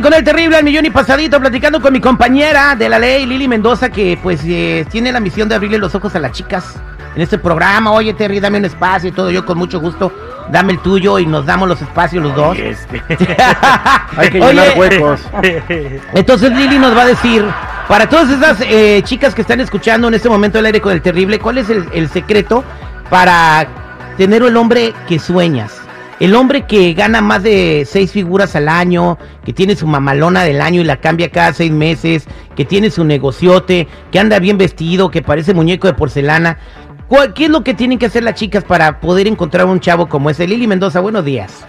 con el terrible al millón y pasadito, platicando con mi compañera de la ley, Lili Mendoza, que pues eh, tiene la misión de abrirle los ojos a las chicas en este programa. Oye, Terry, dame un espacio y todo. Yo con mucho gusto, dame el tuyo y nos damos los espacios los dos. Este. Hay que llenar Oye, huecos. Entonces Lili nos va a decir, para todas esas eh, chicas que están escuchando en este momento el aire con el terrible, ¿cuál es el, el secreto para tener el hombre que sueñas? El hombre que gana más de seis figuras al año, que tiene su mamalona del año y la cambia cada seis meses, que tiene su negociote, que anda bien vestido, que parece muñeco de porcelana. ¿Cuál- ¿Qué es lo que tienen que hacer las chicas para poder encontrar un chavo como ese? Lili Mendoza, buenos días.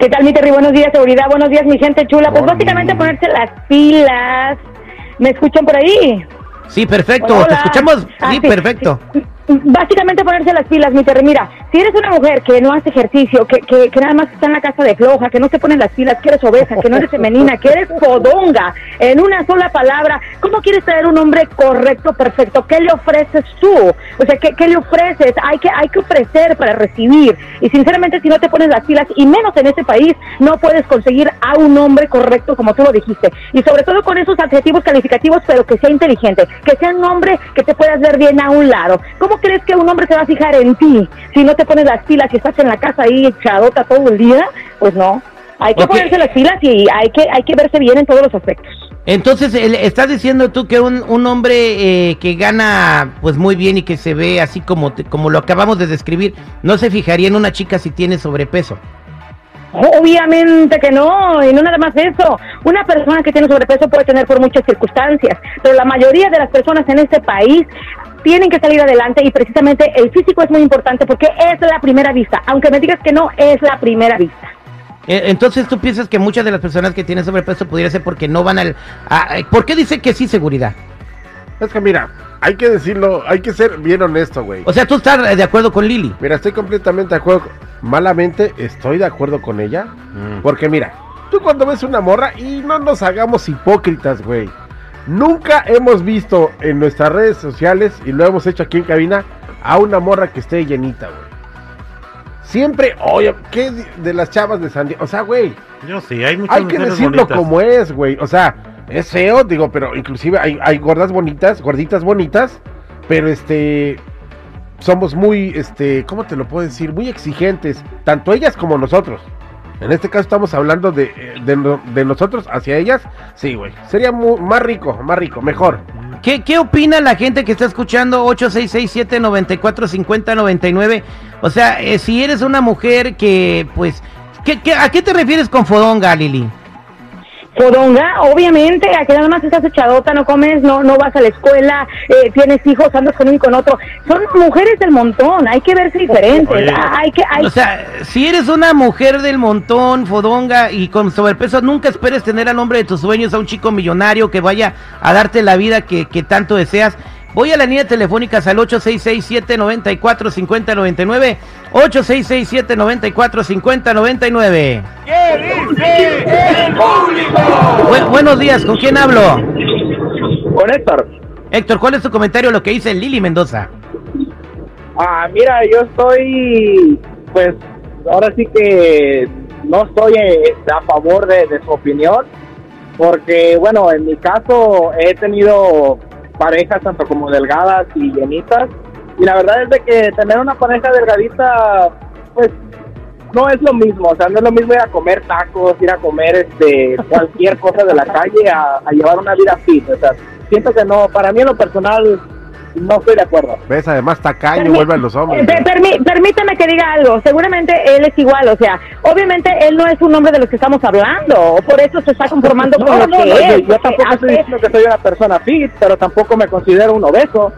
¿Qué tal, mi Terry? Buenos días, seguridad. Buenos días, mi gente chula. Pues básicamente ponerse las pilas. ¿Me escuchan por ahí? Sí, perfecto. Hola. Te escuchamos. Ah, Sí, perfecto. sí. Básicamente ponerse las pilas, mi Terry. Mira, si eres una mujer que no hace ejercicio, que, que, que nada más está en la casa de floja, que no se pone las pilas, que eres obesa, que no eres femenina, que eres podonga, en una sola palabra, ¿cómo quieres traer un hombre correcto, perfecto? ¿Qué le ofreces tú? O sea, ¿qué, qué le ofreces? Hay que, hay que ofrecer para recibir. Y sinceramente, si no te pones las pilas, y menos en este país, no puedes conseguir a un hombre correcto, como tú lo dijiste. Y sobre todo con esos adjetivos calificativos, pero que sea inteligente, que sea un hombre que te puedas ver bien a un lado. ¿Cómo crees que un hombre se va a fijar en ti si no te pones las pilas y estás en la casa ahí echadota todo el día? Pues no. Hay que ponerse las pilas y hay que, hay que verse bien en todos los aspectos. Entonces, estás diciendo tú que un, un hombre eh, que gana pues muy bien y que se ve así como, te- como lo acabamos de describir, no se fijaría en una chica si tiene sobrepeso. Obviamente que no, y no nada más eso. Una persona que tiene sobrepeso puede tener por muchas circunstancias, pero la mayoría de las personas en este país tienen que salir adelante y precisamente el físico es muy importante porque es la primera vista. Aunque me digas que no, es la primera vista. Eh, Entonces, ¿tú piensas que muchas de las personas que tienen sobrepeso pudiera ser porque no van al... a- ¿Por qué dice que sí seguridad? Es que mira, hay que decirlo, hay que ser bien honesto, güey. O sea, tú estás eh, de acuerdo con Lili. Mira, estoy completamente de acuerdo. Malamente estoy de acuerdo con ella. Mm. Porque mira, tú cuando ves una morra y no nos hagamos hipócritas, güey. Nunca hemos visto en nuestras redes sociales, y lo hemos hecho aquí en cabina, a una morra que esté llenita, güey. Siempre, oye, ¿qué de las chavas de San Diego? O sea, güey, Yo sí, hay muchas hay que decirlo bonitas. como es, güey. O sea, es feo, digo, pero inclusive hay, hay gordas bonitas, gorditas bonitas, pero este somos muy, este, ¿cómo te lo puedo decir? Muy exigentes, tanto ellas como nosotros. En este caso estamos hablando de, eh, de, de nosotros hacia ellas. Sí, güey. Sería más rico, más rico, mejor. ¿Qué, ¿Qué opina la gente que está escuchando 8667-945099? O sea, eh, si eres una mujer que, pues, ¿qué, qué, a qué te refieres con fodonga, Lili? Fodonga, obviamente, a que nada más estás echadota, no comes, no, no vas a la escuela, eh, tienes hijos, andas con uno y con otro. Son mujeres del montón, hay que verse diferentes. Oye. Hay que, hay, O sea, si eres una mujer del montón, fodonga y con sobrepeso, nunca esperes tener al hombre de tus sueños, a un chico millonario que vaya a darte la vida que, que tanto deseas. Voy a la línea telefónica al 8667-945099. 8667-945099. Bu- buenos días, ¿con quién hablo? Con Héctor. Héctor, ¿cuál es tu comentario a lo que dice Lili Mendoza? Ah, mira, yo estoy, pues, ahora sí que no estoy eh, a favor de, de su opinión, porque, bueno, en mi caso he tenido parejas tanto como delgadas y llenitas, y la verdad es de que tener una pareja delgadita, pues, no es lo mismo, o sea, no es lo mismo ir a comer tacos, ir a comer este cualquier cosa de la calle a, a llevar una vida fit, o sea, siento que no, para mí en lo personal no estoy de acuerdo. ¿Ves? Además, tacaño, Permi- vuelve a los hombres. Eh, per- permi- permítame que diga algo. Seguramente él es igual. O sea, obviamente él no es un hombre de los que estamos hablando. Por eso se está conformando con No, lo no, que no, es. yo, yo tampoco estoy diciendo que soy una persona fit, pero tampoco me considero un obeso.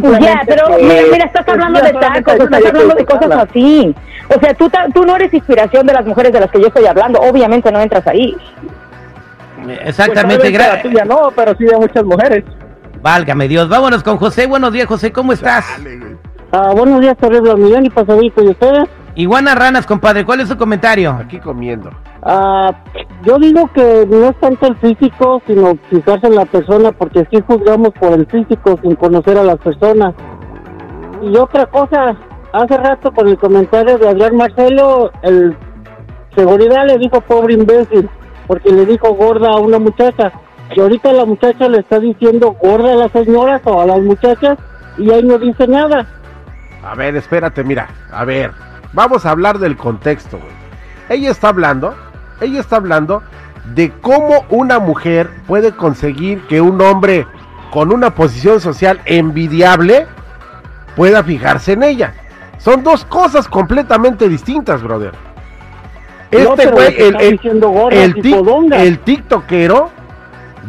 Pues ya, pero que- mira, mira, estás pues, hablando de tacos, estás hablando de cosas así. O sea, tú, ta- tú no eres inspiración de las mujeres de las que yo estoy hablando. Obviamente no entras ahí. Exactamente, Pues, gracias. la tuya no, pero sí de muchas mujeres. Válgame Dios. Vámonos con José. Buenos días, José. ¿Cómo estás? Ah, buenos días, terrible millón y pasadito. ¿Y ustedes? Iguana Ranas, compadre. ¿Cuál es su comentario? Aquí comiendo. Ah, yo digo que no es tanto el físico, sino fijarse en la persona, porque sí juzgamos por el físico sin conocer a las personas. Y otra cosa, hace rato con el comentario de Adrián Marcelo, el seguridad le dijo pobre imbécil. porque le dijo gorda a una muchacha. Y ahorita la muchacha le está diciendo gorda a las señoras o a las muchachas y ahí no dice nada. A ver, espérate, mira, a ver, vamos a hablar del contexto, güey. Ella está hablando, ella está hablando de cómo una mujer puede conseguir que un hombre con una posición social envidiable pueda fijarse en ella. Son dos cosas completamente distintas, brother. No, Este güey, está el, el, el, el tiktokero,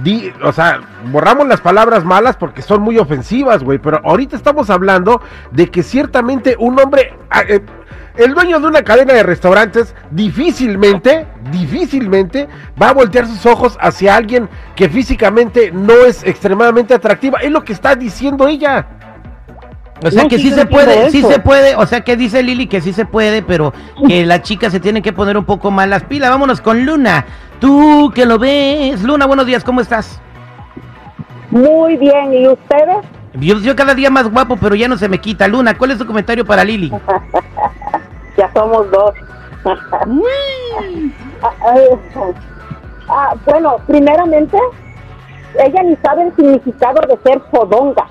di- o sea, borramos las palabras malas porque son muy ofensivas, güey, pero ahorita estamos hablando de que ciertamente un hombre, ah, eh, el dueño de una cadena de restaurantes, difícilmente, difícilmente va a voltear sus ojos hacia alguien que físicamente no es extremadamente atractiva. Es lo que está diciendo ella. O sea No, que sí se puede, sí se puede, o sea que dice Lili que sí se puede, pero que la chica se tiene que poner un poco más las pilas. Vámonos con Luna. Tú que lo ves. Luna, buenos días, ¿cómo estás? Muy bien, ¿y ustedes? Yo, yo cada día más guapo, pero ya no se me quita. Luna, ¿cuál es tu comentario para Lili? Ya somos dos. Ah, bueno, primeramente, ella ni sabe el significado de ser fodonga,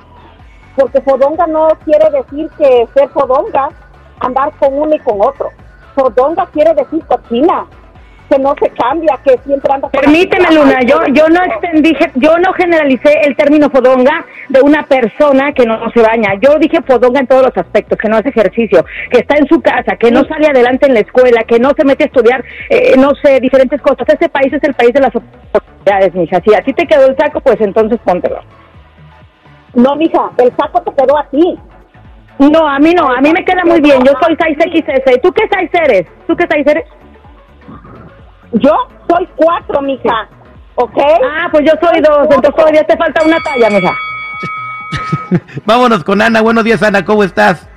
porque fodonga no quiere decir que ser fodonga, andar con uno y con otro. Fodonga quiere decir cochina, que no se cambia, que siempre anda con Permíteme, Luna, yo, yo no extendí, yo no generalicé el término fodonga de una persona que no se baña. Yo dije fodonga en todos los aspectos, que no hace ejercicio, que está en su casa, que no sale adelante en la escuela, que no se mete a estudiar, eh, no sé, diferentes cosas. Este país es el país de las oportunidades, mija. Si a ti te quedó el saco, pues entonces póntelo. No, mija, el saco te quedó así. No, a mí no, a mí me queda muy bien. Yo soy 6XS. ¿Tú qué 6 eres? ¿Tú qué 6 eres? Yo soy cuatro, mija, ¿ok? Ah, pues yo soy dos, entonces todavía te falta una talla, mija. Vámonos con Ana. Buenos días, Ana, ¿cómo estás?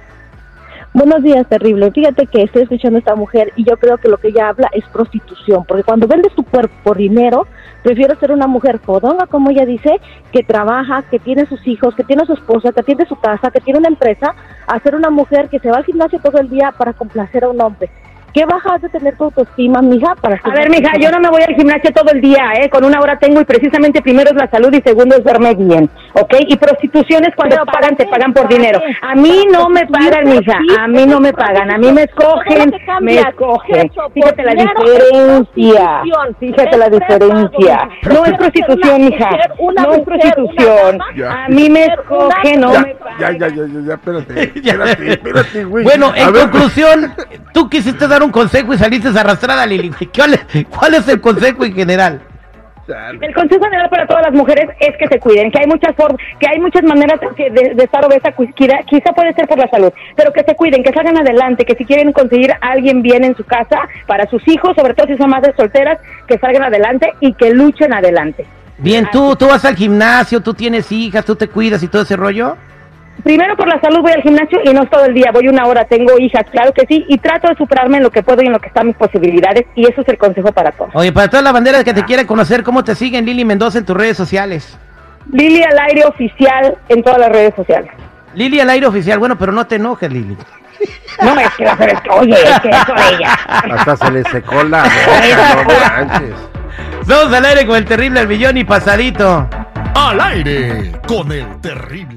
Buenos días, terrible. Fíjate que estoy escuchando a esta mujer y yo creo que lo que ella habla es prostitución, porque cuando vendes tu cuerpo por dinero, prefiero ser una mujer fodonga, como ella dice, que trabaja, que tiene sus hijos, que tiene su esposa, que tiene su casa, que tiene una empresa, a ser una mujer que se va al gimnasio todo el día para complacer a un hombre. ¿Qué bajas de tener tu autoestima, mija? Para A ver, mija, yo no me voy al gimnasio todo el día, ¿eh? Con una hora tengo y precisamente primero es la salud y segundo es verme bien, ¿ok? Y prostitución es cuando Pero ¿para pagan, te pagan por ¿Para dinero. A mí no me pagan, mija, a mí no me pagan, a mí me escogen, me escogen. Fíjate la diferencia, fíjate la diferencia. No es prostitución, mija, no es prostitución. A mí me escogen, no ya, me pagan. ya, ya, ya, ya, espérate, espérate, espérate, güey. Bueno, A en ver, conclusión, tú quisiste dar un consejo y saliste arrastrada, Lili. ¿Cuál es, el consejo en general? El consejo general para todas las mujeres es que se cuiden, que hay muchas formas, que hay muchas maneras de, de estar obesa, quizá puede ser por la salud, pero que se cuiden, que salgan adelante, que si quieren conseguir a alguien bien en su casa, para sus hijos, sobre todo si son madres solteras, que salgan adelante y que luchen adelante. Bien, tú, tú vas al gimnasio, tú tienes hijas, tú te cuidas y todo ese rollo. Primero por la salud voy al gimnasio y no todo el día, voy una hora, tengo hijas, claro que sí, y trato de superarme en lo que puedo y en lo que están mis posibilidades, y eso es el consejo para todos. Oye, para todas las banderas que te quieren conocer, ¿cómo te siguen Lili Mendoza en tus redes sociales? Lili al aire oficial en todas las redes sociales. Lili al aire oficial, bueno, pero no te enojes, Lili. No, es que, pero es que, oye, es que eso de ella. Hasta se le secó la boca, no manches. Vamos al aire con el terrible al millón y pasadito. Al aire con el terrible.